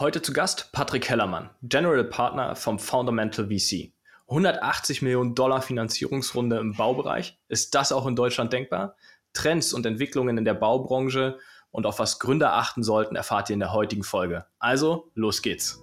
Heute zu Gast Patrick Hellermann, General Partner vom Fundamental VC. 180 Millionen Dollar Finanzierungsrunde im Baubereich. Ist das auch in Deutschland denkbar? Trends und Entwicklungen in der Baubranche und auf was Gründer achten sollten, erfahrt ihr in der heutigen Folge. Also, los geht's.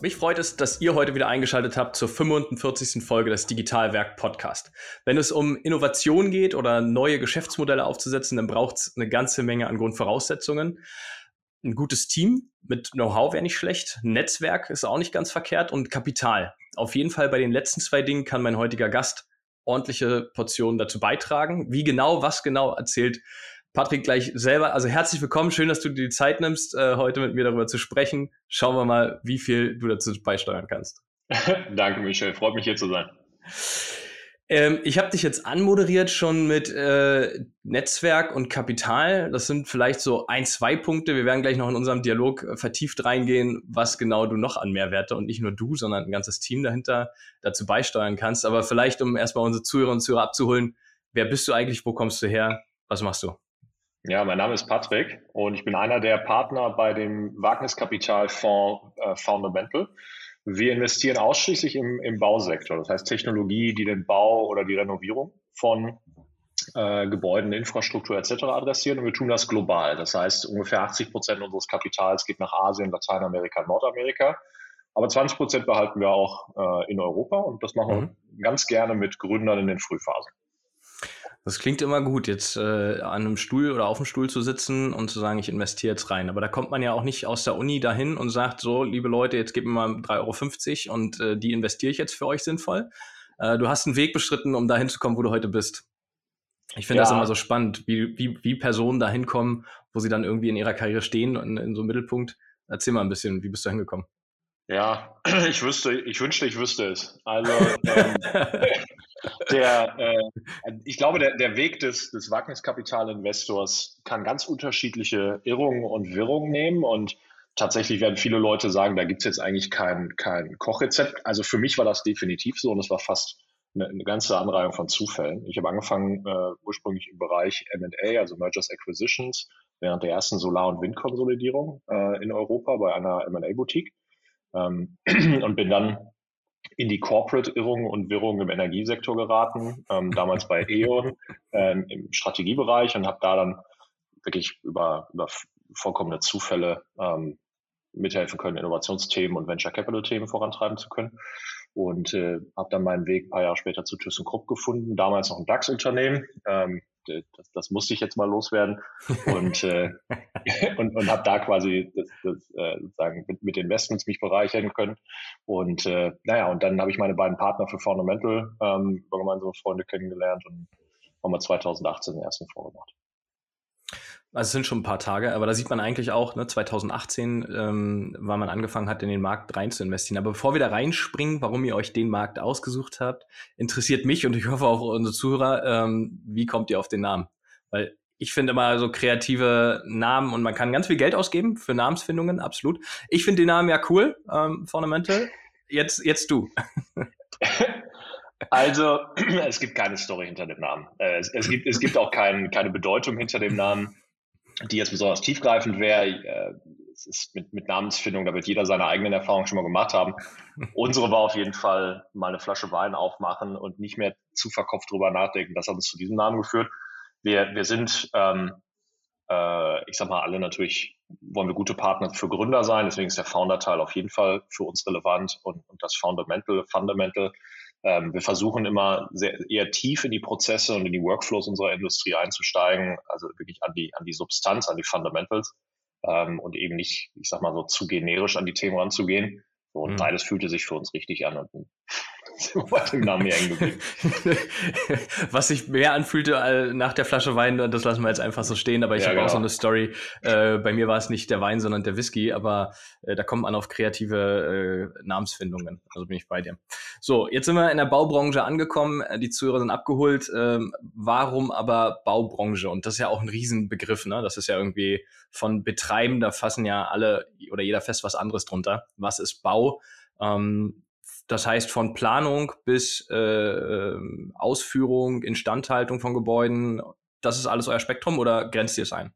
Mich freut es, dass ihr heute wieder eingeschaltet habt zur 45. Folge des Digitalwerk Podcast. Wenn es um Innovation geht oder neue Geschäftsmodelle aufzusetzen, dann braucht es eine ganze Menge an Grundvoraussetzungen. Ein gutes Team mit Know-how wäre nicht schlecht, Netzwerk ist auch nicht ganz verkehrt und Kapital. Auf jeden Fall bei den letzten zwei Dingen kann mein heutiger Gast ordentliche Portionen dazu beitragen. Wie genau, was genau erzählt Patrick gleich selber. Also herzlich willkommen, schön, dass du dir die Zeit nimmst, äh, heute mit mir darüber zu sprechen. Schauen wir mal, wie viel du dazu beisteuern kannst. Danke, Michel. Freut mich hier zu sein. Ähm, ich habe dich jetzt anmoderiert schon mit äh, Netzwerk und Kapital. Das sind vielleicht so ein, zwei Punkte. Wir werden gleich noch in unserem Dialog äh, vertieft reingehen, was genau du noch an Mehrwerte und nicht nur du, sondern ein ganzes Team dahinter dazu beisteuern kannst. Aber vielleicht, um erstmal unsere Zuhörer und Zuhörer abzuholen, wer bist du eigentlich, wo kommst du her, was machst du? Ja, mein Name ist Patrick und ich bin einer der Partner bei dem Wagniskapitalfonds äh, Fundamental. Wir investieren ausschließlich im, im Bausektor, das heißt Technologie, die den Bau oder die Renovierung von äh, Gebäuden, Infrastruktur etc. adressieren und wir tun das global. Das heißt, ungefähr 80 Prozent unseres Kapitals geht nach Asien, Lateinamerika, Nordamerika. Aber 20 Prozent behalten wir auch äh, in Europa und das machen mhm. wir ganz gerne mit Gründern in den Frühphasen. Das klingt immer gut, jetzt äh, an einem Stuhl oder auf dem Stuhl zu sitzen und zu sagen, ich investiere jetzt rein. Aber da kommt man ja auch nicht aus der Uni dahin und sagt, so, liebe Leute, jetzt gebt mir mal 3,50 Euro und äh, die investiere ich jetzt für euch sinnvoll. Äh, du hast einen Weg beschritten, um dahin zu kommen, wo du heute bist. Ich finde ja. das immer so spannend, wie, wie, wie Personen dahin kommen, wo sie dann irgendwie in ihrer Karriere stehen und in, in so einem Mittelpunkt. Erzähl mal ein bisschen, wie bist du hingekommen? Ja, ich wüsste, ich wünschte, ich wüsste es. Also ähm, der, äh, ich glaube, der, der Weg des, des Wagniskapitalinvestors kann ganz unterschiedliche Irrungen und Wirrungen nehmen und tatsächlich werden viele Leute sagen, da gibt es jetzt eigentlich kein, kein Kochrezept. Also für mich war das definitiv so und es war fast eine, eine ganze Anreihung von Zufällen. Ich habe angefangen äh, ursprünglich im Bereich M&A, also Mergers Acquisitions, während der ersten Solar- und Windkonsolidierung äh, in Europa bei einer M&A-Boutique ähm, und bin dann in die Corporate-Irrungen und Wirrungen im Energiesektor geraten, ähm, damals bei E.ON ähm, im Strategiebereich und habe da dann wirklich über, über vollkommene Zufälle ähm, mithelfen können, Innovationsthemen und Venture Capital-Themen vorantreiben zu können. Und äh, habe dann meinen Weg ein paar Jahre später zu ThyssenKrupp gefunden, damals noch ein DAX-Unternehmen, ähm, das, das musste ich jetzt mal loswerden und, äh, und, und habe da quasi das, das, äh, sozusagen mit, mit Investments mich bereichern können. Und äh, naja, und dann habe ich meine beiden Partner für Fundamental ähm, über gemeinsame Freunde kennengelernt und haben wir 2018 den ersten Fonds gemacht. Also es sind schon ein paar Tage, aber da sieht man eigentlich auch, ne, 2018, ähm, weil man angefangen hat, in den Markt rein zu investieren. Aber bevor wir da reinspringen, warum ihr euch den Markt ausgesucht habt, interessiert mich und ich hoffe auch unsere Zuhörer, ähm, wie kommt ihr auf den Namen? Weil ich finde immer so kreative Namen und man kann ganz viel Geld ausgeben für Namensfindungen, absolut. Ich finde den Namen ja cool, ähm, Fundamental. Jetzt, jetzt du. Also, es gibt keine Story hinter dem Namen. Äh, es, es, gibt, es gibt auch kein, keine Bedeutung hinter dem Namen die jetzt besonders tiefgreifend wäre. Äh, es ist mit, mit Namensfindung, da wird jeder seine eigenen Erfahrungen schon mal gemacht haben. Unsere war auf jeden Fall mal eine Flasche Wein aufmachen und nicht mehr zu verkopft drüber nachdenken. Das hat uns zu diesem Namen geführt. Wir, wir sind, ähm, äh, ich sag mal, alle natürlich wollen wir gute Partner für Gründer sein. Deswegen ist der Founder-Teil auf jeden Fall für uns relevant und, und das Fundamental, Fundamental ähm, wir versuchen immer sehr, eher tief in die Prozesse und in die Workflows unserer Industrie einzusteigen, also wirklich an die, an die Substanz, an die Fundamentals ähm, und eben nicht, ich sag mal so, zu generisch an die Themen ranzugehen. So, und mhm. beides fühlte sich für uns richtig an. Und dem Namen Was sich mehr anfühlte äh, nach der Flasche Wein, das lassen wir jetzt einfach so stehen. Aber ich ja, habe genau. auch so eine Story. Äh, bei mir war es nicht der Wein, sondern der Whisky. Aber äh, da kommt man auf kreative äh, Namensfindungen. Also bin ich bei dir. So, jetzt sind wir in der Baubranche angekommen. Die Zuhörer sind abgeholt. Ähm, warum aber Baubranche? Und das ist ja auch ein Riesenbegriff. Ne? Das ist ja irgendwie von Betreiben, da fassen ja alle oder jeder fest was anderes drunter. Was ist Bau? Ähm, das heißt, von Planung bis äh, Ausführung, Instandhaltung von Gebäuden, das ist alles euer Spektrum oder grenzt ihr es ein?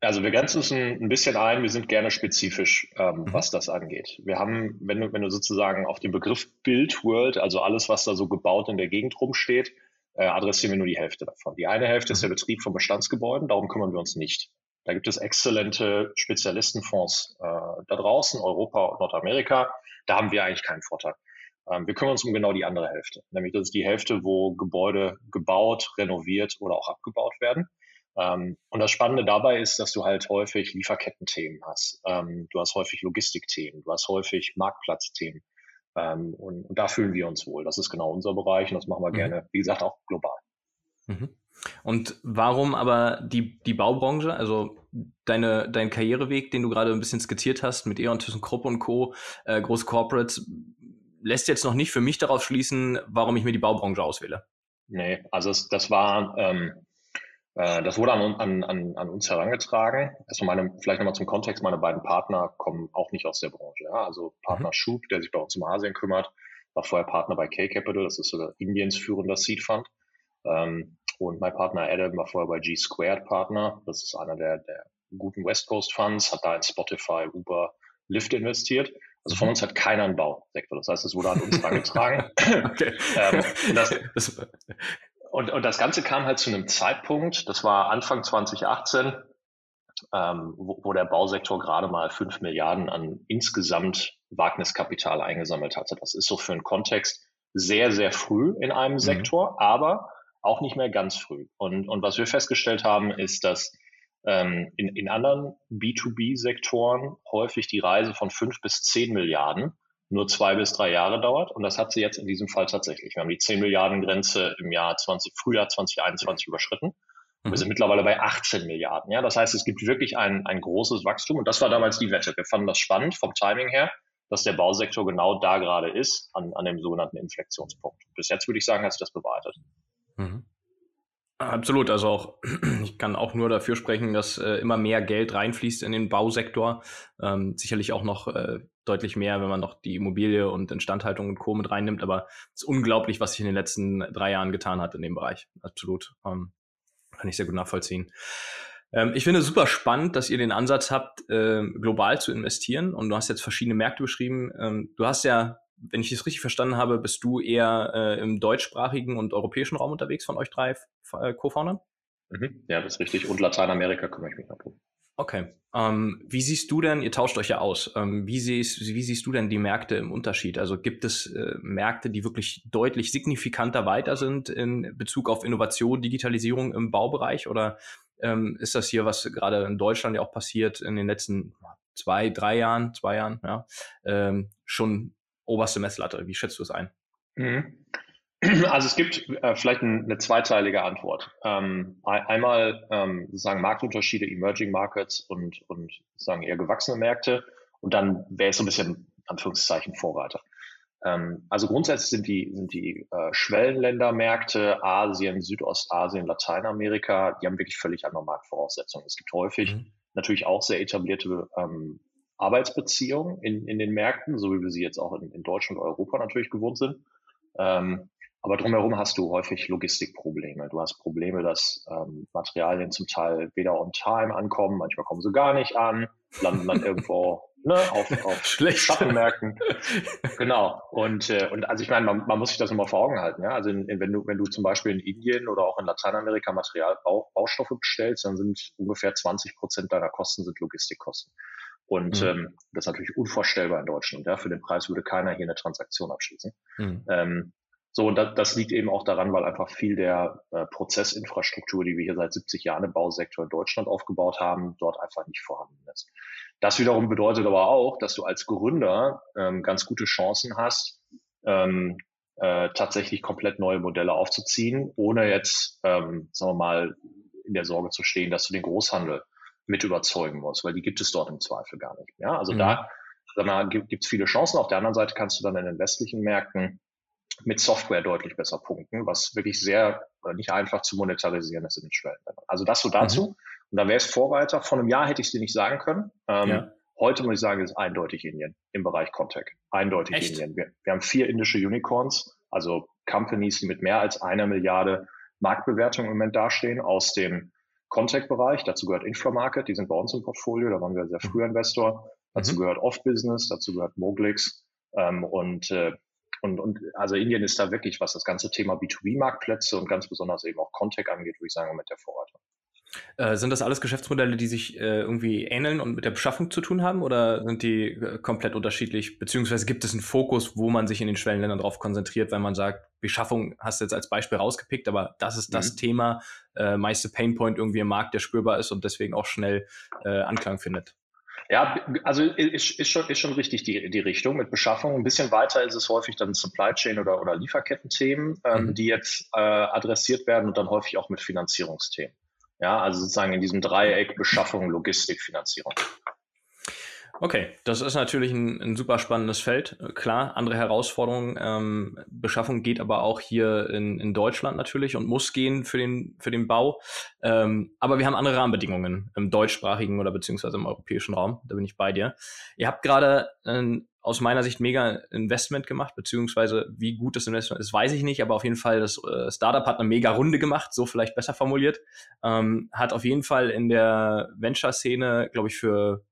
Also wir grenzen es ein, bisschen ein, wir sind gerne spezifisch, ähm, mhm. was das angeht. Wir haben, wenn du, wenn du sozusagen auf den Begriff Build World, also alles, was da so gebaut in der Gegend rumsteht, äh, adressieren wir nur die Hälfte davon. Die eine Hälfte mhm. ist der Betrieb von Bestandsgebäuden, darum kümmern wir uns nicht. Da gibt es exzellente Spezialistenfonds äh, da draußen, Europa und Nordamerika. Da haben wir eigentlich keinen Vorteil. Ähm, wir kümmern uns um genau die andere Hälfte, nämlich das ist die Hälfte, wo Gebäude gebaut, renoviert oder auch abgebaut werden. Ähm, und das Spannende dabei ist, dass du halt häufig Lieferkettenthemen hast. Ähm, du hast häufig Logistikthemen, du hast häufig Marktplatzthemen. Und, und, da fühlen wir uns wohl. Das ist genau unser Bereich und das machen wir mhm. gerne, wie gesagt, auch global. Mhm. Und warum aber die, die Baubranche, also deine, dein Karriereweg, den du gerade ein bisschen skizziert hast mit E.ON, ThyssenKrupp und Co., äh, große Corporates, lässt jetzt noch nicht für mich darauf schließen, warum ich mir die Baubranche auswähle. Nee, also es, das war, ähm, äh, das wurde an, an, an, an uns herangetragen. Also meine, vielleicht nochmal zum Kontext, meine beiden Partner kommen auch nicht aus der Branche. Ja? Also Partner mhm. Schub, der sich bei uns um Asien kümmert, war vorher Partner bei K-Capital, das ist so Indiens führender Seed Fund. Ähm, und mein Partner Adam war vorher bei G Squared Partner. Das ist einer der, der guten West Coast Funds, hat da in Spotify, Uber, Lyft investiert. Also von mhm. uns hat keiner einen Bausektor. Das heißt, es wurde an uns herangetragen. ähm, das, und, und das Ganze kam halt zu einem Zeitpunkt, das war Anfang 2018, ähm, wo, wo der Bausektor gerade mal fünf Milliarden an insgesamt Wagniskapital eingesammelt hatte. Das ist so für einen Kontext sehr, sehr früh in einem mhm. Sektor, aber auch nicht mehr ganz früh. Und, und was wir festgestellt haben, ist, dass ähm, in, in anderen B2B-Sektoren häufig die Reise von fünf bis zehn Milliarden nur zwei bis drei Jahre dauert. Und das hat sie jetzt in diesem Fall tatsächlich. Wir haben die 10 Milliarden Grenze im Jahr 20, Frühjahr 2021 überschritten. Mhm. Wir sind mittlerweile bei 18 Milliarden. Ja, das heißt, es gibt wirklich ein, ein großes Wachstum. Und das war damals die Wette. Wir fanden das spannend vom Timing her, dass der Bausektor genau da gerade ist, an, an dem sogenannten Inflektionspunkt. Bis jetzt würde ich sagen, hat sich das bewahrheitet. Mhm. Absolut, also auch, ich kann auch nur dafür sprechen, dass äh, immer mehr Geld reinfließt in den Bausektor. Ähm, sicherlich auch noch äh, deutlich mehr, wenn man noch die Immobilie und Instandhaltung und Co. mit reinnimmt, aber es ist unglaublich, was sich in den letzten drei Jahren getan hat in dem Bereich. Absolut. Ähm, kann ich sehr gut nachvollziehen. Ähm, ich finde es super spannend, dass ihr den Ansatz habt, äh, global zu investieren und du hast jetzt verschiedene Märkte beschrieben. Ähm, du hast ja wenn ich es richtig verstanden habe, bist du eher äh, im deutschsprachigen und europäischen Raum unterwegs von euch drei äh, Co-Foundern? Mhm. Ja, das ist richtig. Und Lateinamerika kümmere ich mich noch drum. Okay. Ähm, wie siehst du denn, ihr tauscht euch ja aus, ähm, wie, siehst, wie siehst du denn die Märkte im Unterschied? Also gibt es äh, Märkte, die wirklich deutlich signifikanter weiter sind in Bezug auf Innovation, Digitalisierung im Baubereich? Oder ähm, ist das hier, was gerade in Deutschland ja auch passiert in den letzten zwei, drei Jahren, zwei Jahren, ja, ähm, schon oberste Messlatte? Wie schätzt du es ein? Mhm. Also es gibt äh, vielleicht ein, eine zweiteilige Antwort. Ähm, einmal ähm, sozusagen Marktunterschiede, Emerging Markets und, und sozusagen eher gewachsene Märkte und dann wäre es so ein bisschen Anführungszeichen Vorreiter. Ähm, also grundsätzlich sind die, sind die äh, Schwellenländermärkte Asien, Südostasien, Lateinamerika, die haben wirklich völlig andere Marktvoraussetzungen. Es gibt häufig mhm. natürlich auch sehr etablierte ähm, Arbeitsbeziehungen in, in den Märkten, so wie wir sie jetzt auch in, in Deutschland und Europa natürlich gewohnt sind. Ähm, aber drumherum hast du häufig Logistikprobleme. Du hast Probleme, dass ähm, Materialien zum Teil weder on time ankommen, manchmal kommen sie gar nicht an, landen dann irgendwo ne, auf, auf Schattenmärkten. genau. Und, äh, und also ich meine, man, man muss sich das immer vor Augen halten. Ja? Also in, in, wenn, du, wenn du zum Beispiel in Indien oder auch in Lateinamerika Material, Bau, Baustoffe bestellst, dann sind ungefähr 20 Prozent deiner Kosten sind Logistikkosten. Und mhm. ähm, das ist natürlich unvorstellbar in Deutschland. Ja? Für den Preis würde keiner hier eine Transaktion abschließen. Mhm. Ähm, so, und das, das liegt eben auch daran, weil einfach viel der äh, Prozessinfrastruktur, die wir hier seit 70 Jahren im Bausektor in Deutschland aufgebaut haben, dort einfach nicht vorhanden ist. Das wiederum bedeutet aber auch, dass du als Gründer ähm, ganz gute Chancen hast, ähm, äh, tatsächlich komplett neue Modelle aufzuziehen, ohne jetzt, ähm, sagen wir mal, in der Sorge zu stehen, dass du den Großhandel mit überzeugen musst, weil die gibt es dort im Zweifel gar nicht. Ja, also mhm. da mal, gibt es viele Chancen. Auf der anderen Seite kannst du dann in den westlichen Märkten mit Software deutlich besser punkten, was wirklich sehr oder nicht einfach zu monetarisieren ist in den Schwellenländern. Also das so dazu. Mhm. Und da wäre es Vorreiter. Vor einem Jahr hätte ich es dir nicht sagen können. Ähm, ja. Heute muss ich sagen, ist eindeutig Indien im Bereich Contact. Eindeutig Echt? Indien. Wir, wir, haben vier indische Unicorns, also Companies, die mit mehr als einer Milliarde Marktbewertung im Moment dastehen aus dem Contact-Bereich. Dazu gehört Inframarket, die sind bei uns im Portfolio, da waren wir sehr früh Investor. Dazu mhm. gehört Off-Business, dazu gehört Moglix. Ähm, und, äh, und, und also Indien ist da wirklich, was das ganze Thema B2B-Marktplätze und ganz besonders eben auch Contact angeht, würde ich sagen, mit der Vorreiter. Äh, sind das alles Geschäftsmodelle, die sich äh, irgendwie ähneln und mit der Beschaffung zu tun haben oder sind die äh, komplett unterschiedlich? Beziehungsweise gibt es einen Fokus, wo man sich in den Schwellenländern darauf konzentriert, wenn man sagt, Beschaffung hast du jetzt als Beispiel rausgepickt, aber das ist das mhm. Thema, äh, meiste Painpoint irgendwie im Markt, der spürbar ist und deswegen auch schnell Anklang findet. Ja, also ist, ist, schon, ist schon richtig die, die Richtung mit Beschaffung. Ein bisschen weiter ist es häufig dann Supply Chain oder, oder Lieferkettenthemen, ähm, mhm. die jetzt äh, adressiert werden und dann häufig auch mit Finanzierungsthemen. Ja, also sozusagen in diesem Dreieck Beschaffung, Logistik, Finanzierung. Okay, das ist natürlich ein, ein, super spannendes Feld. Klar, andere Herausforderungen. Ähm, Beschaffung geht aber auch hier in, in, Deutschland natürlich und muss gehen für den, für den Bau. Ähm, aber wir haben andere Rahmenbedingungen im deutschsprachigen oder beziehungsweise im europäischen Raum. Da bin ich bei dir. Ihr habt gerade ein aus meiner Sicht mega Investment gemacht, beziehungsweise wie gut das Investment ist, weiß ich nicht, aber auf jeden Fall das äh, Startup hat eine mega Runde gemacht, so vielleicht besser formuliert, ähm, hat auf jeden Fall in der Venture-Szene, glaube ich, für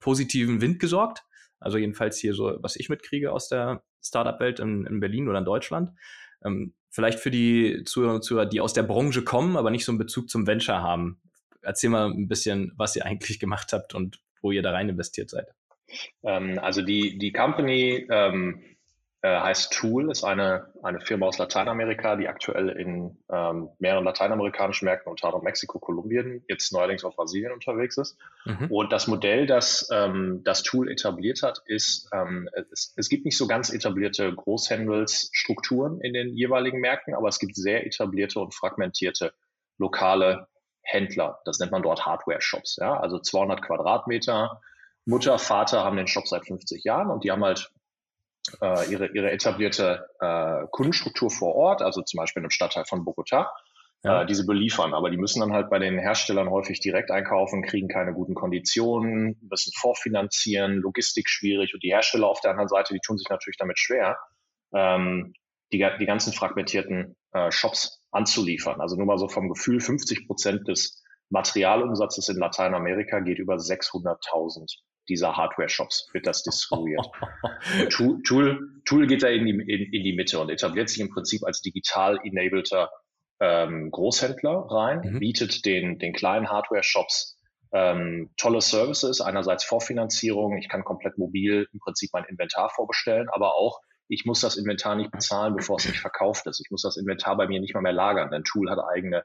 positiven Wind gesorgt. Also jedenfalls hier so, was ich mitkriege aus der Startup-Welt in, in, Berlin oder in Deutschland. Ähm, vielleicht für die Zuhörer und Zuhörer, die aus der Branche kommen, aber nicht so einen Bezug zum Venture haben. Erzähl mal ein bisschen, was ihr eigentlich gemacht habt und wo ihr da rein investiert seid. Ähm, also die, die Company ähm, äh, heißt Tool, ist eine, eine Firma aus Lateinamerika, die aktuell in ähm, mehreren lateinamerikanischen Märkten, unter anderem Mexiko, Kolumbien, jetzt neuerdings auch Brasilien unterwegs ist. Mhm. Und das Modell, das ähm, das Tool etabliert hat, ist, ähm, es, es gibt nicht so ganz etablierte Großhandelsstrukturen in den jeweiligen Märkten, aber es gibt sehr etablierte und fragmentierte lokale Händler. Das nennt man dort Hardware-Shops. Ja? Also 200 Quadratmeter. Mutter, Vater haben den Shop seit 50 Jahren und die haben halt äh, ihre, ihre etablierte äh, Kundenstruktur vor Ort, also zum Beispiel im Stadtteil von Bogota, ja. äh, diese beliefern. Aber die müssen dann halt bei den Herstellern häufig direkt einkaufen, kriegen keine guten Konditionen, müssen vorfinanzieren, Logistik schwierig und die Hersteller auf der anderen Seite, die tun sich natürlich damit schwer, ähm, die, die ganzen fragmentierten äh, Shops anzuliefern. Also nur mal so vom Gefühl, 50 Prozent des Materialumsatzes in Lateinamerika geht über 600.000 dieser Hardware-Shops wird das distribuiert. Tool, Tool, Tool geht da in die, in, in, die Mitte und etabliert sich im Prinzip als digital enableder ähm, Großhändler rein, mhm. bietet den, den kleinen Hardware-Shops ähm, tolle Services, einerseits Vorfinanzierung, ich kann komplett mobil im Prinzip mein Inventar vorbestellen, aber auch ich muss das Inventar nicht bezahlen, bevor es nicht verkauft ist. Ich muss das Inventar bei mir nicht mal mehr lagern, denn Tool hat eigene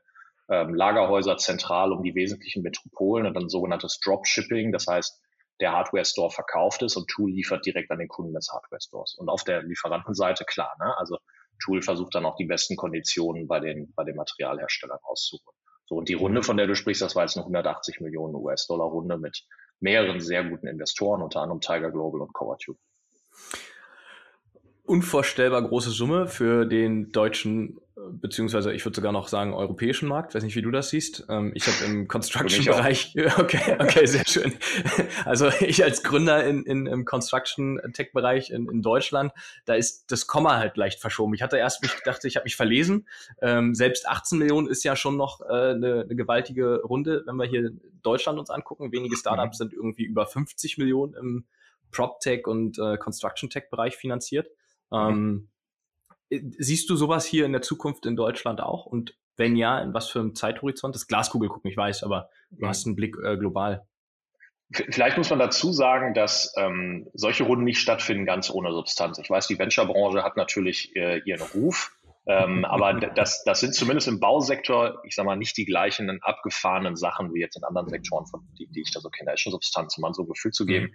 ähm, Lagerhäuser zentral um die wesentlichen Metropolen und dann sogenanntes Dropshipping. Das heißt, der Hardware-Store verkauft ist und Tool liefert direkt an den Kunden des Hardware-Stores. Und auf der Lieferantenseite, klar, ne? also Tool versucht dann auch die besten Konditionen bei den, bei den Materialherstellern auszuholen. So, und die Runde, von der du sprichst, das war jetzt eine 180 Millionen US-Dollar-Runde mit mehreren sehr guten Investoren, unter anderem Tiger Global und Covertube. Unvorstellbar große Summe für den deutschen beziehungsweise ich würde sogar noch sagen europäischen Markt. Weiß nicht, wie du das siehst. Ähm, ich habe im Construction-Bereich, okay, okay, sehr schön. Also ich als Gründer in, in, im Construction-Tech-Bereich in, in Deutschland, da ist das Komma halt leicht verschoben. Ich hatte erst mich gedacht, ich habe mich verlesen. Ähm, selbst 18 Millionen ist ja schon noch äh, eine, eine gewaltige Runde, wenn wir hier Deutschland uns angucken. Wenige Startups mhm. sind irgendwie über 50 Millionen im PropTech und äh, Construction-Tech-Bereich finanziert. Mhm. Siehst du sowas hier in der Zukunft in Deutschland auch? Und wenn ja, in was für einem Zeithorizont? Das Glaskugel gucken, ich weiß, aber du hast einen Blick äh, global. Vielleicht muss man dazu sagen, dass ähm, solche Runden nicht stattfinden ganz ohne Substanz. Ich weiß, die Venture-Branche hat natürlich äh, ihren Ruf Ähm, aber das, das sind zumindest im Bausektor, ich sag mal, nicht die gleichen abgefahrenen Sachen wie jetzt in anderen Sektoren, von, die, die ich da so kenne. Da ist schon Substanz, um mal so ein Gefühl zu geben. Mhm.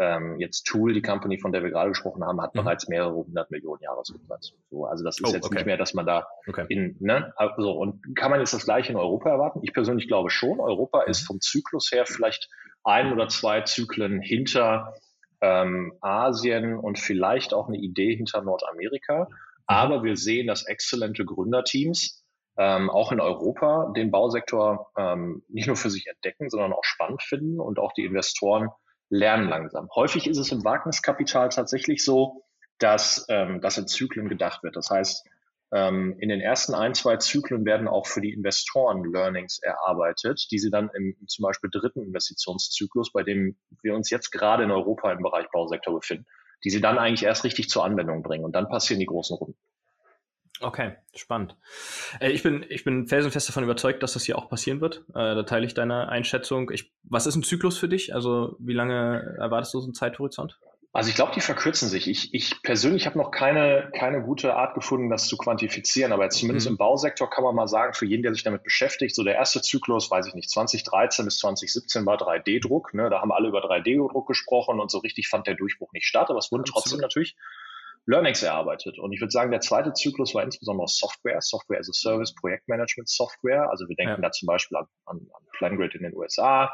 Ähm, jetzt Tool, die Company, von der wir gerade gesprochen haben, hat mhm. bereits mehrere hundert Millionen Jahresumsatz. So, also das ist oh, jetzt okay. nicht mehr, dass man da okay. in, ne, also, und kann man jetzt das gleiche in Europa erwarten? Ich persönlich glaube schon. Europa mhm. ist vom Zyklus her vielleicht ein oder zwei Zyklen hinter ähm, Asien und vielleicht auch eine Idee hinter Nordamerika. Aber wir sehen, dass exzellente Gründerteams ähm, auch in Europa den Bausektor ähm, nicht nur für sich entdecken, sondern auch spannend finden und auch die Investoren lernen langsam. Häufig ist es im Wagniskapital tatsächlich so, dass, ähm, dass in Zyklen gedacht wird. Das heißt, ähm, in den ersten ein, zwei Zyklen werden auch für die Investoren Learnings erarbeitet, die sie dann im zum Beispiel dritten Investitionszyklus, bei dem wir uns jetzt gerade in Europa im Bereich Bausektor befinden, die sie dann eigentlich erst richtig zur Anwendung bringen. Und dann passieren die großen Runden. Okay, spannend. Äh, ich bin, ich bin felsenfest davon überzeugt, dass das hier auch passieren wird. Äh, da teile ich deine Einschätzung. Ich, was ist ein Zyklus für dich? Also wie lange erwartest du so einen Zeithorizont? Also ich glaube, die verkürzen sich. Ich, ich persönlich habe noch keine, keine gute Art gefunden, das zu quantifizieren. Aber jetzt zumindest mhm. im Bausektor kann man mal sagen, für jeden, der sich damit beschäftigt, so der erste Zyklus, weiß ich nicht, 2013 bis 2017 war 3D-Druck. Ne? Da haben alle über 3D-Druck gesprochen und so richtig fand der Durchbruch nicht statt. Aber es wurden trotzdem natürlich Learnings erarbeitet. Und ich würde sagen, der zweite Zyklus war insbesondere Software, Software as a Service, Projektmanagement Software. Also wir denken ja. da zum Beispiel an, an, an PlanGrid in den USA,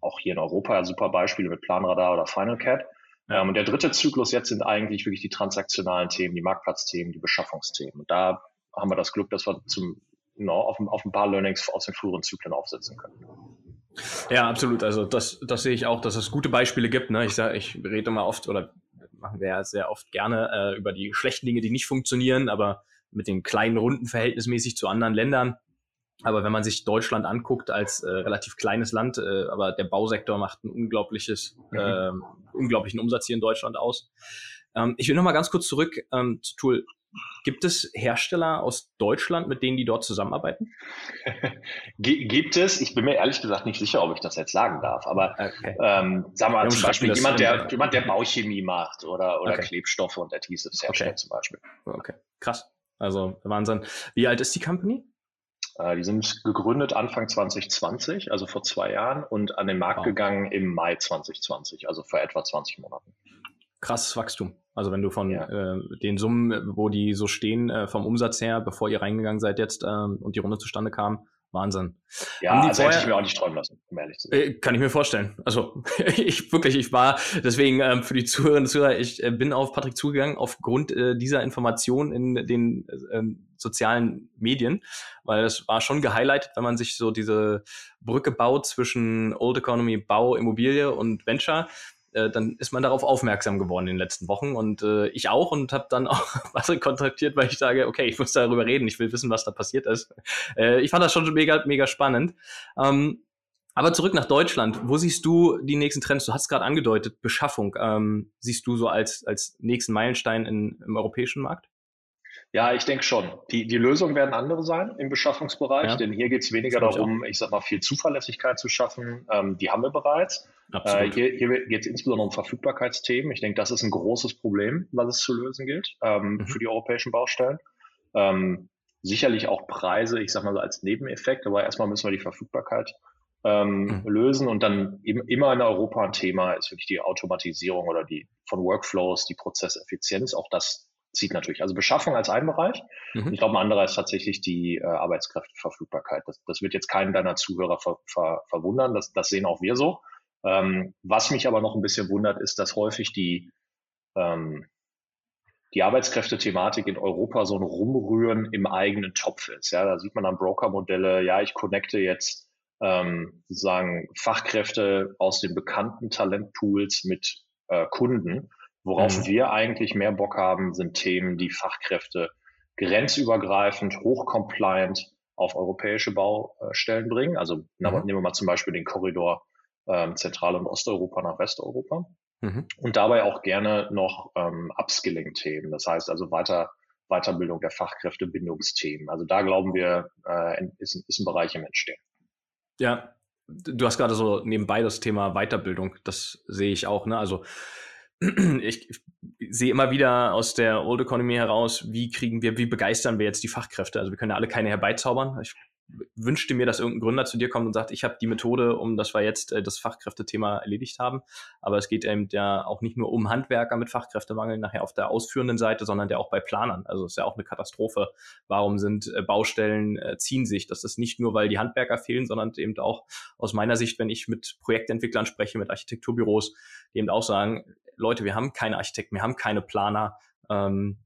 auch hier in Europa super Beispiele mit Planradar oder FinalCAD. Ja. Ähm, und der dritte Zyklus jetzt sind eigentlich wirklich die transaktionalen Themen, die Marktplatzthemen, die Beschaffungsthemen. Und da haben wir das Glück, dass wir zum, no, auf, auf ein paar Learnings aus den früheren Zyklen aufsetzen können. Ja, absolut. Also das, das sehe ich auch, dass es gute Beispiele gibt. Ne? Ich sage, ich rede immer oft oder machen wir ja sehr oft gerne äh, über die schlechten Dinge, die nicht funktionieren, aber mit den kleinen Runden verhältnismäßig zu anderen Ländern aber wenn man sich Deutschland anguckt als äh, relativ kleines Land, äh, aber der Bausektor macht ein unglaubliches, äh, unglaublichen Umsatz hier in Deutschland aus. Ähm, ich will noch mal ganz kurz zurück ähm, zu Tool. Gibt es Hersteller aus Deutschland, mit denen die dort zusammenarbeiten? Gibt es? Ich bin mir ehrlich gesagt nicht sicher, ob ich das jetzt sagen darf. Aber okay. ähm, sagen wir mal zum Beispiel jemand, der, jemand, der Bauchemie macht oder, oder okay. Klebstoffe und Adhesives herstellt okay. zum Beispiel. Okay, krass. Also Wahnsinn. Wie alt ist die Company? Äh, die sind gegründet Anfang 2020, also vor zwei Jahren, und an den Markt wow. gegangen im Mai 2020, also vor etwa 20 Monaten. Krasses Wachstum. Also wenn du von ja. äh, den Summen, wo die so stehen, äh, vom Umsatz her, bevor ihr reingegangen seid jetzt äh, und die Runde zustande kam, Wahnsinn. Ja, also vorher, hätte ich mir auch nicht träumen lassen, um ehrlich zu sein. Äh, kann ich mir vorstellen. Also ich wirklich, ich war deswegen ähm, für die Zuhörerinnen und Zuhörer, ich äh, bin auf Patrick zugegangen aufgrund äh, dieser Information in den ähm, sozialen Medien, weil es war schon gehighlightet, wenn man sich so diese Brücke baut zwischen Old Economy, Bau, Immobilie und Venture äh, dann ist man darauf aufmerksam geworden in den letzten Wochen und äh, ich auch und habe dann auch Patrick kontaktiert, weil ich sage, okay, ich muss darüber reden, ich will wissen, was da passiert ist. Äh, ich fand das schon mega, mega spannend. Ähm, aber zurück nach Deutschland. Wo siehst du die nächsten Trends? Du hast gerade angedeutet, Beschaffung. Ähm, siehst du so als, als nächsten Meilenstein in, im europäischen Markt? Ja, ich denke schon. Die, die Lösungen werden andere sein im Beschaffungsbereich, ja. denn hier geht es weniger darum, ich sag mal, viel Zuverlässigkeit zu schaffen. Ähm, die haben wir bereits. Äh, hier hier geht es insbesondere um Verfügbarkeitsthemen. Ich denke, das ist ein großes Problem, was es zu lösen gilt ähm, mhm. für die europäischen Baustellen. Ähm, sicherlich auch Preise, ich sag mal so als Nebeneffekt, aber erstmal müssen wir die Verfügbarkeit ähm, mhm. lösen und dann im, immer in Europa ein Thema ist wirklich die Automatisierung oder die von Workflows, die Prozesseffizienz. Auch das zieht natürlich. Also Beschaffung als ein Bereich. Mhm. Ich glaube, ein anderer ist tatsächlich die äh, Arbeitskräfteverfügbarkeit. Das, das wird jetzt keinen deiner Zuhörer ver, ver, verwundern. Das, das sehen auch wir so. Ähm, was mich aber noch ein bisschen wundert, ist, dass häufig die, ähm, die Arbeitskräfte-Thematik in Europa so ein Rumrühren im eigenen Topf ist. Ja, da sieht man dann Broker-Modelle. Ja, ich connecte jetzt ähm, sozusagen Fachkräfte aus den bekannten Talentpools mit äh, Kunden. Worauf mhm. wir eigentlich mehr Bock haben, sind Themen, die Fachkräfte grenzübergreifend, hochcompliant auf europäische Baustellen bringen. Also mhm. nehmen wir mal zum Beispiel den Korridor ähm, Zentral- und Osteuropa nach Westeuropa. Mhm. Und dabei auch gerne noch ähm, Upskilling-Themen, das heißt also weiter, Weiterbildung der Fachkräfte, Bindungsthemen. Also da glauben wir, äh, ist, ist ein Bereich im Entstehen. Ja, du hast gerade so nebenbei das Thema Weiterbildung, das sehe ich auch. Ne? Also ich, sehe immer wieder aus der Old Economy heraus, wie kriegen wir, wie begeistern wir jetzt die Fachkräfte? Also wir können ja alle keine herbeizaubern. Ich wünschte mir, dass irgendein Gründer zu dir kommt und sagt, ich habe die Methode, um das wir jetzt äh, das Fachkräftethema erledigt haben. Aber es geht eben ja auch nicht nur um Handwerker mit Fachkräftemangel nachher auf der ausführenden Seite, sondern ja auch bei Planern. Also es ist ja auch eine Katastrophe. Warum sind äh, Baustellen äh, ziehen sich? Das ist nicht nur, weil die Handwerker fehlen, sondern eben auch aus meiner Sicht, wenn ich mit Projektentwicklern spreche, mit Architekturbüros, die eben auch sagen, Leute, wir haben keine Architekten, wir haben keine Planer. Ähm,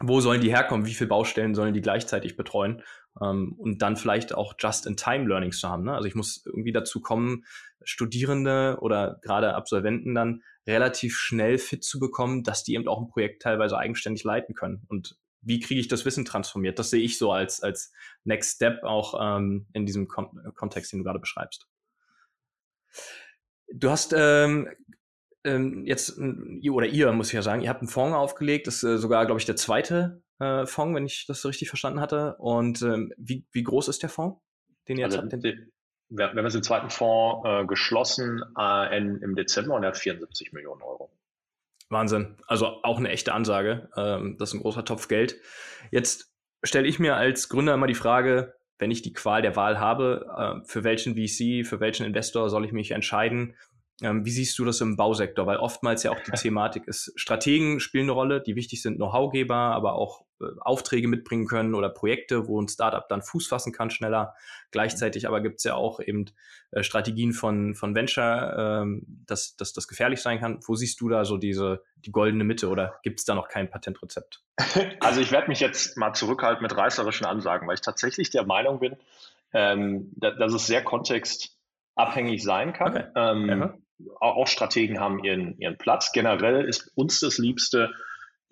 wo sollen die herkommen? Wie viele Baustellen sollen die gleichzeitig betreuen? Ähm, und dann vielleicht auch Just-in-Time-Learnings zu haben. Ne? Also ich muss irgendwie dazu kommen, Studierende oder gerade Absolventen dann relativ schnell fit zu bekommen, dass die eben auch ein Projekt teilweise eigenständig leiten können. Und wie kriege ich das Wissen transformiert? Das sehe ich so als, als Next Step auch ähm, in diesem Kon Kontext, den du gerade beschreibst. Du hast ähm, ähm, jetzt, oder ihr muss ich ja sagen, ihr habt einen Fonds aufgelegt, das ist äh, sogar, glaube ich, der zweite äh, Fonds, wenn ich das so richtig verstanden hatte. Und ähm, wie, wie groß ist der Fonds, den ihr jetzt also, habt? Den, wir, haben jetzt den zweiten Fonds äh, geschlossen äh, in, im Dezember und er hat 74 Millionen Euro. Wahnsinn. Also auch eine echte Ansage. Ähm, das ist ein großer Topf Geld. Jetzt stelle ich mir als Gründer immer die Frage, wenn ich die Qual der Wahl habe, äh, für welchen VC, für welchen Investor soll ich mich entscheiden? Ähm, wie siehst du das im Bausektor? Weil oftmals ja auch die Thematik ist, Strategen spielen eine Rolle, die wichtig sind, Know-howgeber, aber auch Aufträge mitbringen können oder Projekte, wo ein Startup dann Fuß fassen kann schneller. Gleichzeitig aber gibt es ja auch eben äh, Strategien von, von Venture, ähm, dass, dass das gefährlich sein kann. Wo siehst du da so diese die goldene Mitte oder gibt es da noch kein Patentrezept? Also ich werde mich jetzt mal zurückhalten mit reißerischen Ansagen, weil ich tatsächlich der Meinung bin, ähm, dass, dass es sehr kontextabhängig sein kann. Okay. Ähm, ja auch Strategen haben ihren, ihren Platz. Generell ist uns das Liebste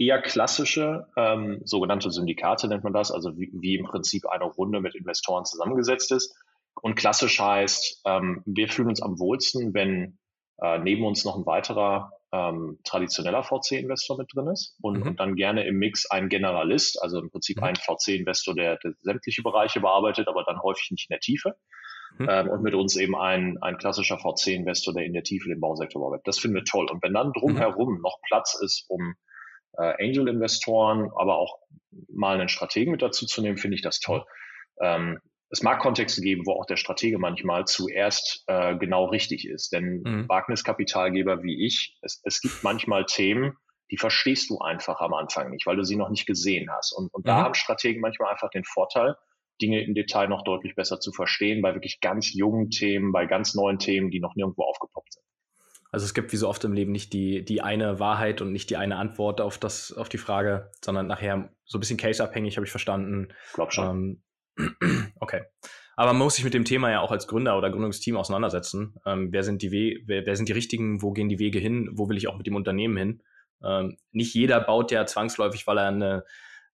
eher klassische, ähm, sogenannte Syndikate nennt man das, also wie, wie, im Prinzip eine Runde mit Investoren zusammengesetzt ist. Und klassisch heißt, ähm, wir fühlen uns am wohlsten, wenn äh, neben uns noch ein weiterer ähm, traditioneller VC-Investor mit drin ist und, mhm. und, dann gerne im Mix ein Generalist, also im Prinzip mhm. ein VC-Investor, der, der sämtliche Bereiche bearbeitet, aber dann häufig nicht in der Tiefe. Mhm. Ähm, und mit uns eben ein, ein klassischer VC-Investor, der in der Tiefe den Bausektor bearbeitet. Das finden wir toll. Und wenn dann drumherum mhm. noch Platz ist, um äh, Angel-Investoren, aber auch mal einen Strategen mit dazu zu nehmen, finde ich das toll. Ähm, es mag Kontexte geben, wo auch der Stratege manchmal zuerst äh, genau richtig ist. Denn mhm. Wagniskapitalgeber wie ich, es, es gibt manchmal Themen, die verstehst du einfach am Anfang nicht, weil du sie noch nicht gesehen hast. Und, und mhm. da haben Strategen manchmal einfach den Vorteil, Dinge im Detail noch deutlich besser zu verstehen, bei wirklich ganz jungen Themen, bei ganz neuen Themen, die noch nirgendwo aufgepoppt sind. Also es gibt wie so oft im Leben nicht die, die eine Wahrheit und nicht die eine Antwort auf, das, auf die Frage, sondern nachher so ein bisschen caseabhängig, habe ich verstanden. Glaub schon. Ähm, okay. Aber man muss sich mit dem Thema ja auch als Gründer oder Gründungsteam auseinandersetzen. Ähm, wer, sind die We wer, wer, sind die richtigen, wo gehen die Wege hin, wo will ich auch mit dem Unternehmen hin? Ähm, nicht jeder baut ja zwangsläufig, weil er eine,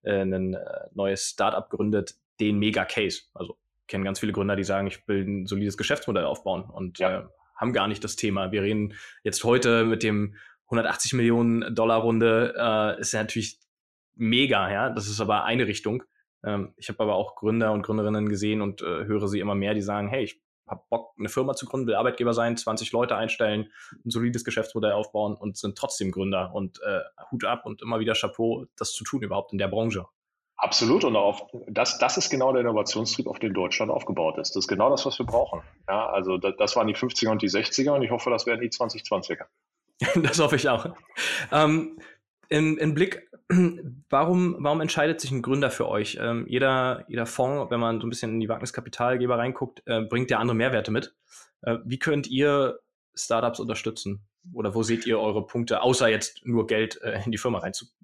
äh, ein äh, neues Startup gründet, den Mega-Case. Also kennen ganz viele Gründer, die sagen, ich will ein solides Geschäftsmodell aufbauen und ja. äh, haben gar nicht das Thema. Wir reden jetzt heute mit dem 180 Millionen Dollar Runde, äh, ist ja natürlich mega, ja. Das ist aber eine Richtung. Ähm, ich habe aber auch Gründer und Gründerinnen gesehen und äh, höre sie immer mehr, die sagen, hey, ich habe Bock, eine Firma zu gründen, will Arbeitgeber sein, 20 Leute einstellen, ein solides Geschäftsmodell aufbauen und sind trotzdem Gründer und äh, Hut ab und immer wieder Chapeau, das zu tun überhaupt in der Branche. Absolut. Und auf, das, das ist genau der Innovationstrieb, auf den Deutschland aufgebaut ist. Das ist genau das, was wir brauchen. Ja, also das, das waren die 50er und die 60er und ich hoffe, das werden die 2020er. das hoffe ich auch. Ähm, in, in Blick, warum, warum entscheidet sich ein Gründer für euch? Ähm, jeder, jeder Fonds, wenn man so ein bisschen in die Wagniskapitalgeber reinguckt, äh, bringt ja andere Mehrwerte mit. Äh, wie könnt ihr Startups unterstützen? Oder wo seht ihr eure Punkte, außer jetzt nur Geld äh, in die Firma reinzubringen?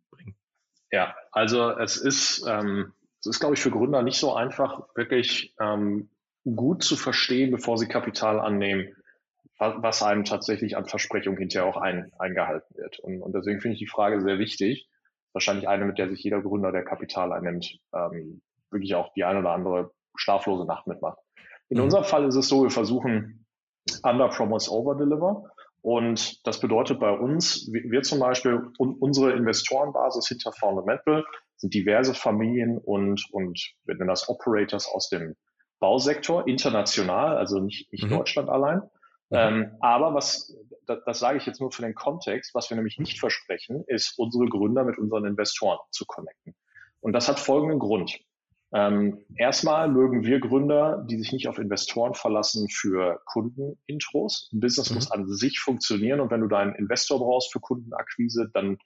Ja, also es ist, ähm, es ist, glaube ich, für Gründer nicht so einfach, wirklich ähm, gut zu verstehen, bevor sie Kapital annehmen, was einem tatsächlich an Versprechungen hinterher auch ein, eingehalten wird. Und, und deswegen finde ich die Frage sehr wichtig. Wahrscheinlich eine, mit der sich jeder Gründer, der Kapital einnimmt, ähm, wirklich auch die eine oder andere schlaflose Nacht mitmacht. In mhm. unserem Fall ist es so, wir versuchen under promise over deliver. Und das bedeutet bei uns, wir zum Beispiel, unsere Investorenbasis hinter Fundamental sind diverse Familien und, und wir nennen das Operators aus dem Bausektor, international, also nicht, nicht mhm. Deutschland allein. Mhm. Ähm, aber was, das, das sage ich jetzt nur für den Kontext, was wir nämlich nicht versprechen, ist, unsere Gründer mit unseren Investoren zu connecten. Und das hat folgenden Grund. Ähm, erstmal mögen wir Gründer, die sich nicht auf Investoren verlassen für Kundenintros. Ein Business mhm. muss an sich funktionieren und wenn du deinen Investor brauchst für Kundenakquise, dann,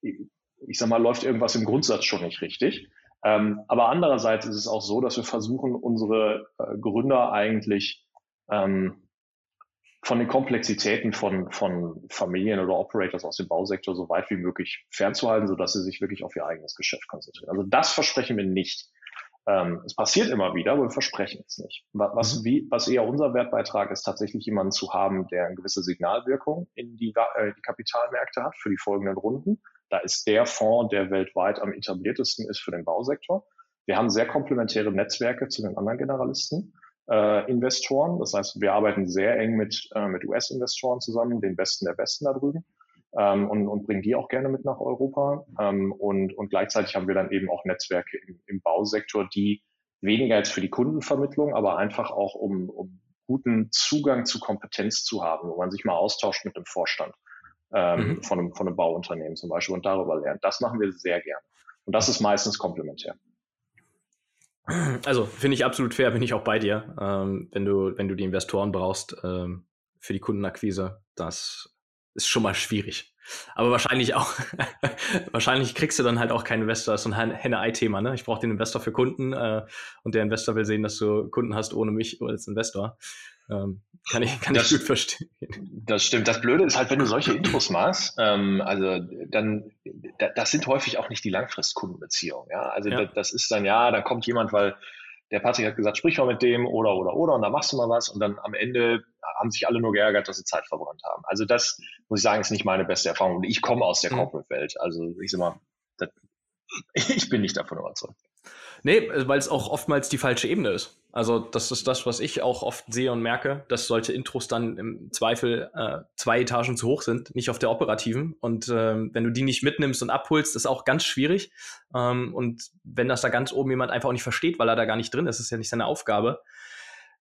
ich sag mal, läuft irgendwas im Grundsatz schon nicht richtig. Ähm, aber andererseits ist es auch so, dass wir versuchen, unsere äh, Gründer eigentlich ähm, von den Komplexitäten von, von Familien oder Operators aus dem Bausektor so weit wie möglich fernzuhalten, sodass sie sich wirklich auf ihr eigenes Geschäft konzentrieren. Also das versprechen wir nicht. Ähm, es passiert immer wieder, aber wir versprechen es nicht. Was, mhm. wie, was eher unser Wertbeitrag ist, tatsächlich jemanden zu haben, der eine gewisse Signalwirkung in die, äh, die Kapitalmärkte hat für die folgenden Runden. Da ist der Fonds, der weltweit am etabliertesten ist für den Bausektor. Wir haben sehr komplementäre Netzwerke zu den anderen Generalisten äh, Investoren. Das heißt, wir arbeiten sehr eng mit, äh, mit US-Investoren zusammen, den Besten der Besten da drüben. Ähm, und, und bringen die auch gerne mit nach Europa. Ähm, und, und gleichzeitig haben wir dann eben auch Netzwerke im, im Bausektor, die weniger jetzt für die Kundenvermittlung, aber einfach auch um, um guten Zugang zu Kompetenz zu haben, wo man sich mal austauscht mit dem Vorstand ähm, mhm. von, einem, von einem Bauunternehmen zum Beispiel und darüber lernt. Das machen wir sehr gerne. Und das ist meistens komplementär. Also finde ich absolut fair, bin ich auch bei dir. Ähm, wenn du, wenn du die Investoren brauchst ähm, für die Kundenakquise, das ist schon mal schwierig. Aber wahrscheinlich auch, wahrscheinlich kriegst du dann halt auch keinen Investor. Das ist so ein Henne-Ei-Thema, ne? Ich brauche den Investor für Kunden äh, und der Investor will sehen, dass du Kunden hast ohne mich als Investor. Ähm, kann ich, kann das, ich gut verstehen. Das stimmt. Das Blöde ist halt, wenn du solche Intros machst, ähm, also dann, da, das sind häufig auch nicht die Langfristkundenbeziehungen. Ja? Also ja. Das, das, ist dann, ja, dann kommt jemand, weil der Patrick hat gesagt, sprich mal mit dem oder, oder, oder und dann machst du mal was und dann am Ende haben sich alle nur geärgert, dass sie Zeit verbrannt haben. Also das, muss ich sagen, ist nicht meine beste Erfahrung. Und ich komme aus der mhm. Corporate-Welt. Also ich sag mal, das, ich bin nicht davon überzeugt. Nee, weil es auch oftmals die falsche Ebene ist. Also das ist das, was ich auch oft sehe und merke, dass solche Intros dann im Zweifel äh, zwei Etagen zu hoch sind, nicht auf der operativen. Und ähm, wenn du die nicht mitnimmst und abholst, ist auch ganz schwierig. Ähm, und wenn das da ganz oben jemand einfach auch nicht versteht, weil er da gar nicht drin ist, ist ja nicht seine Aufgabe,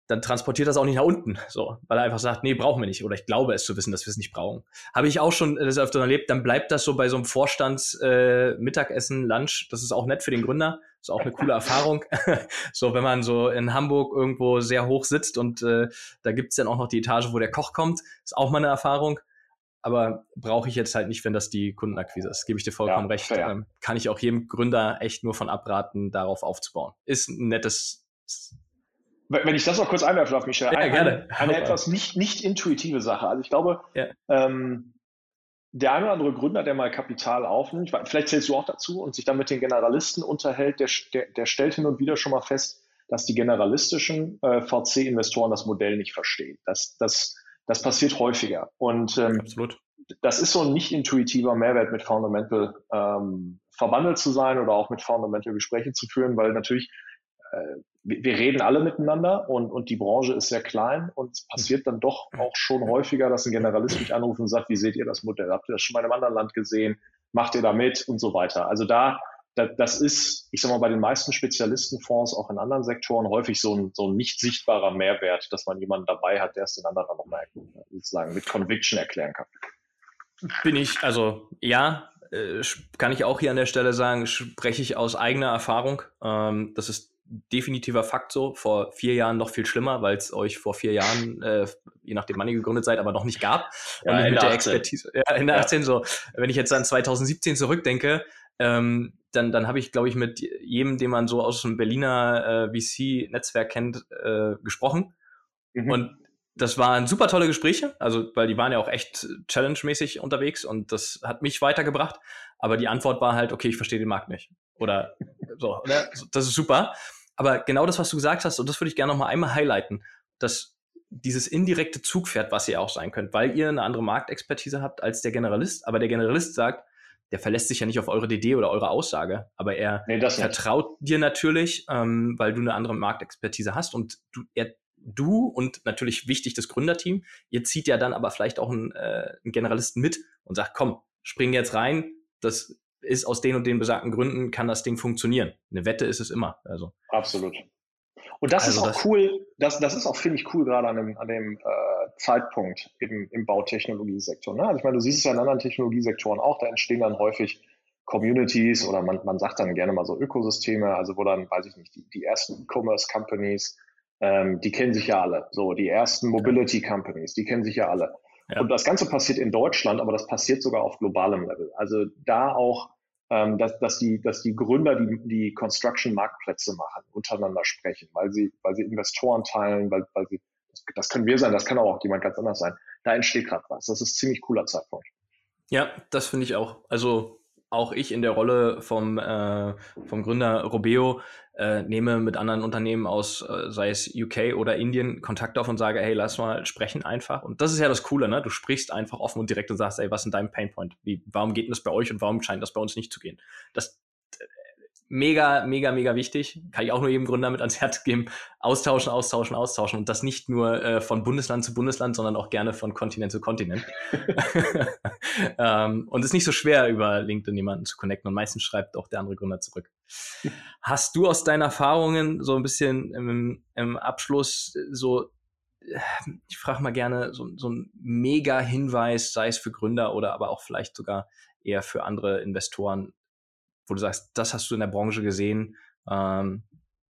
dann transportiert das auch nicht nach unten, so, weil er einfach sagt, nee, brauchen wir nicht. Oder ich glaube es zu wissen, dass wir es nicht brauchen. Habe ich auch schon das öfter erlebt, dann bleibt das so bei so einem Vorstands äh, Mittagessen, Lunch. Das ist auch nett für den Gründer. Ist auch eine coole Erfahrung. so, wenn man so in Hamburg irgendwo sehr hoch sitzt und äh, da gibt's dann auch noch die Etage, wo der Koch kommt, ist auch mal eine Erfahrung. Aber brauche ich jetzt halt nicht, wenn das die Kundenakquise ist. Gebe ich dir vollkommen ja, recht. Ähm, kann ich auch jedem Gründer echt nur von abraten, darauf aufzubauen. Ist ein nettes wenn ich das noch kurz einwerfen darf, Michel, ja, eine, eine, eine etwas nicht, nicht intuitive Sache. Also ich glaube, ja. ähm, der eine oder andere Gründer, der mal Kapital aufnimmt, vielleicht zählst du auch dazu und sich dann mit den Generalisten unterhält, der, der, der stellt hin und wieder schon mal fest, dass die generalistischen äh, VC-Investoren das Modell nicht verstehen. Das, das, das passiert häufiger. Und ähm, Absolut. das ist so ein nicht intuitiver Mehrwert, mit Fundamental ähm, verwandelt zu sein oder auch mit Fundamental Gespräche zu führen, weil natürlich äh, wir reden alle miteinander und, und die Branche ist sehr klein und es passiert dann doch auch schon häufiger, dass ein Generalist mich anruft und sagt, wie seht ihr das Modell? Habt ihr das schon mal in einem anderen Land gesehen? Macht ihr da mit und so weiter? Also da, da das ist, ich sag mal, bei den meisten Spezialistenfonds auch in anderen Sektoren häufig so ein, so ein nicht sichtbarer Mehrwert, dass man jemanden dabei hat, der es den anderen dann nochmal sozusagen mit Conviction erklären kann. Bin ich, also ja, äh, kann ich auch hier an der Stelle sagen, spreche ich aus eigener Erfahrung. Ähm, das ist definitiver Fakt so. Vor vier Jahren noch viel schlimmer, weil es euch vor vier Jahren, äh, je nachdem wann ihr gegründet seid, aber noch nicht gab. Ja, und mit der 18. Expertise, ja, in der ja. 18 so. Wenn ich jetzt an 2017 zurückdenke, ähm, dann, dann habe ich, glaube ich, mit jedem, den man so aus dem Berliner äh, VC-Netzwerk kennt, äh, gesprochen. Mhm. Und das waren super tolle Gespräche, also weil die waren ja auch echt challenge-mäßig unterwegs und das hat mich weitergebracht. Aber die Antwort war halt, okay, ich verstehe den Markt nicht. Oder so, ne? das ist super. Aber genau das, was du gesagt hast, und das würde ich gerne noch mal einmal highlighten, dass dieses indirekte Zugpferd, was ihr auch sein könnt, weil ihr eine andere Marktexpertise habt als der Generalist, aber der Generalist sagt, der verlässt sich ja nicht auf eure DD oder eure Aussage, aber er nee, vertraut dir natürlich, ähm, weil du eine andere Marktexpertise hast und du, er, du und natürlich wichtig das Gründerteam, ihr zieht ja dann aber vielleicht auch einen, äh, einen Generalisten mit und sagt, komm, spring jetzt rein, das ist aus den und den besagten Gründen, kann das Ding funktionieren. Eine Wette ist es immer. Also. Absolut. Und das also ist auch das cool, das, das ist auch, finde ich, cool, gerade an dem, an dem äh, Zeitpunkt im, im Bautechnologiesektor. Ne? Also ich meine, du siehst es ja in anderen Technologiesektoren auch, da entstehen dann häufig Communities oder man, man sagt dann gerne mal so Ökosysteme, also wo dann, weiß ich nicht, die, die ersten E-Commerce-Companies, ähm, die kennen sich ja alle. So, die ersten Mobility-Companies, die kennen sich ja alle. Ja. Und das Ganze passiert in Deutschland, aber das passiert sogar auf globalem Level. Also da auch ähm, dass, dass, die, dass die Gründer, die, die Construction-Marktplätze machen, untereinander sprechen, weil sie, weil sie Investoren teilen, weil, weil sie, das, das können wir sein, das kann auch jemand ganz anders sein. Da entsteht gerade was. Das ist ziemlich cooler Zeitpunkt. Ja, das finde ich auch. Also auch ich in der Rolle vom, äh, vom Gründer Robeo äh, nehme mit anderen Unternehmen aus, äh, sei es UK oder Indien, Kontakt auf und sage, hey, lass mal sprechen einfach. Und das ist ja das Coole, ne? Du sprichst einfach offen und direkt und sagst, ey, was ist dein Painpoint? Wie, warum geht denn das bei euch und warum scheint das bei uns nicht zu gehen? Das, mega, mega, mega wichtig. Kann ich auch nur jedem Gründer mit ans Herz geben. Austauschen, austauschen, austauschen. Und das nicht nur äh, von Bundesland zu Bundesland, sondern auch gerne von Kontinent zu Kontinent. ähm, und es ist nicht so schwer, über LinkedIn jemanden zu connecten. Und meistens schreibt auch der andere Gründer zurück. Hast du aus deinen Erfahrungen so ein bisschen im, im Abschluss so ich frage mal gerne so, so ein mega Hinweis, sei es für Gründer oder aber auch vielleicht sogar eher für andere Investoren, wo du sagst, das hast du in der Branche gesehen, ähm,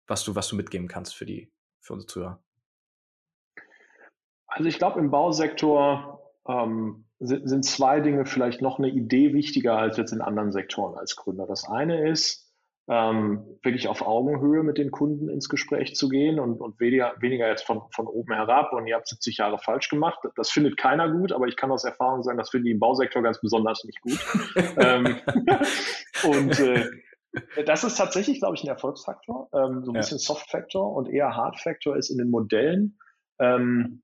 was du, was du mitgeben kannst für die, für unsere Zuhörer? Also ich glaube, im Bausektor ähm, sind, sind zwei Dinge vielleicht noch eine Idee wichtiger als jetzt in anderen Sektoren als Gründer. Das eine ist, ähm, wirklich auf Augenhöhe mit den Kunden ins Gespräch zu gehen und, und weniger, weniger jetzt von, von oben herab und ihr habt 70 Jahre falsch gemacht. Das findet keiner gut, aber ich kann aus Erfahrung sagen, das finden die im Bausektor ganz besonders nicht gut. ähm, und äh, das ist tatsächlich, glaube ich, ein Erfolgsfaktor, ähm, so ein ja. bisschen Soft-Factor und eher Hard-Factor ist in den Modellen. Ähm,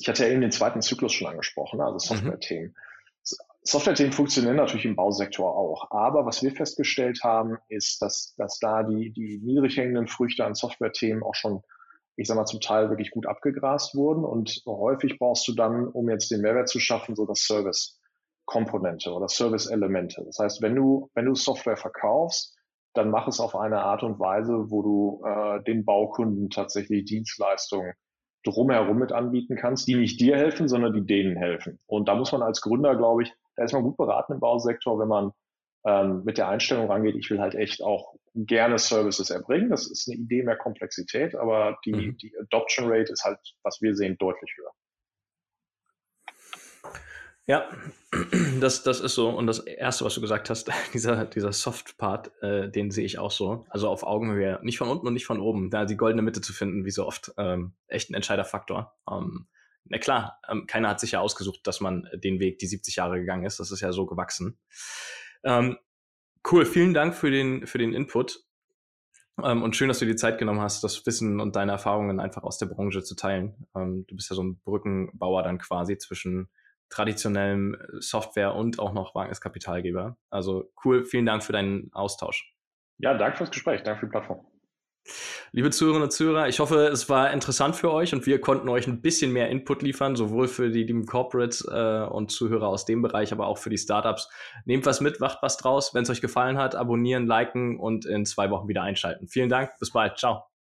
ich hatte ja eben den zweiten Zyklus schon angesprochen, also mhm. Software-Themen. Mhm. Software-Themen funktionieren natürlich im Bausektor auch. Aber was wir festgestellt haben, ist, dass, dass da die, die niedrig hängenden Früchte an Software-Themen auch schon, ich sag mal, zum Teil wirklich gut abgegrast wurden. Und häufig brauchst du dann, um jetzt den Mehrwert zu schaffen, so das Service-Komponente oder Service-Elemente. Das heißt, wenn du, wenn du Software verkaufst, dann mach es auf eine Art und Weise, wo du äh, den Baukunden tatsächlich Dienstleistungen drumherum mit anbieten kannst, die nicht dir helfen, sondern die denen helfen. Und da muss man als Gründer, glaube ich, da ist man gut beraten im Bausektor, wenn man ähm, mit der Einstellung rangeht, ich will halt echt auch gerne Services erbringen. Das ist eine Idee mehr Komplexität, aber die, mhm. die Adoption Rate ist halt, was wir sehen, deutlich höher. Ja, das, das ist so. Und das Erste, was du gesagt hast, dieser, dieser Soft-Part, äh, den sehe ich auch so. Also auf Augenhöhe. Nicht von unten und nicht von oben. Da die goldene Mitte zu finden, wie so oft, ähm, echt ein Entscheiderfaktor. Ähm, na klar, ähm, keiner hat sich ja ausgesucht, dass man den Weg die 70 Jahre gegangen ist. Das ist ja so gewachsen. Ähm, cool, vielen Dank für den, für den Input. Ähm, und schön, dass du dir Zeit genommen hast, das Wissen und deine Erfahrungen einfach aus der Branche zu teilen. Ähm, du bist ja so ein Brückenbauer dann quasi zwischen traditionellem äh, Software und auch noch Wagniskapitalgeber. Also cool, vielen Dank für deinen Austausch. Ja, danke fürs Gespräch, danke für die Plattform. Liebe Zuhörerinnen und Zuhörer, ich hoffe, es war interessant für euch und wir konnten euch ein bisschen mehr Input liefern, sowohl für die lieben Corporates äh, und Zuhörer aus dem Bereich, aber auch für die Startups. Nehmt was mit, macht was draus. Wenn es euch gefallen hat, abonnieren, liken und in zwei Wochen wieder einschalten. Vielen Dank, bis bald. Ciao.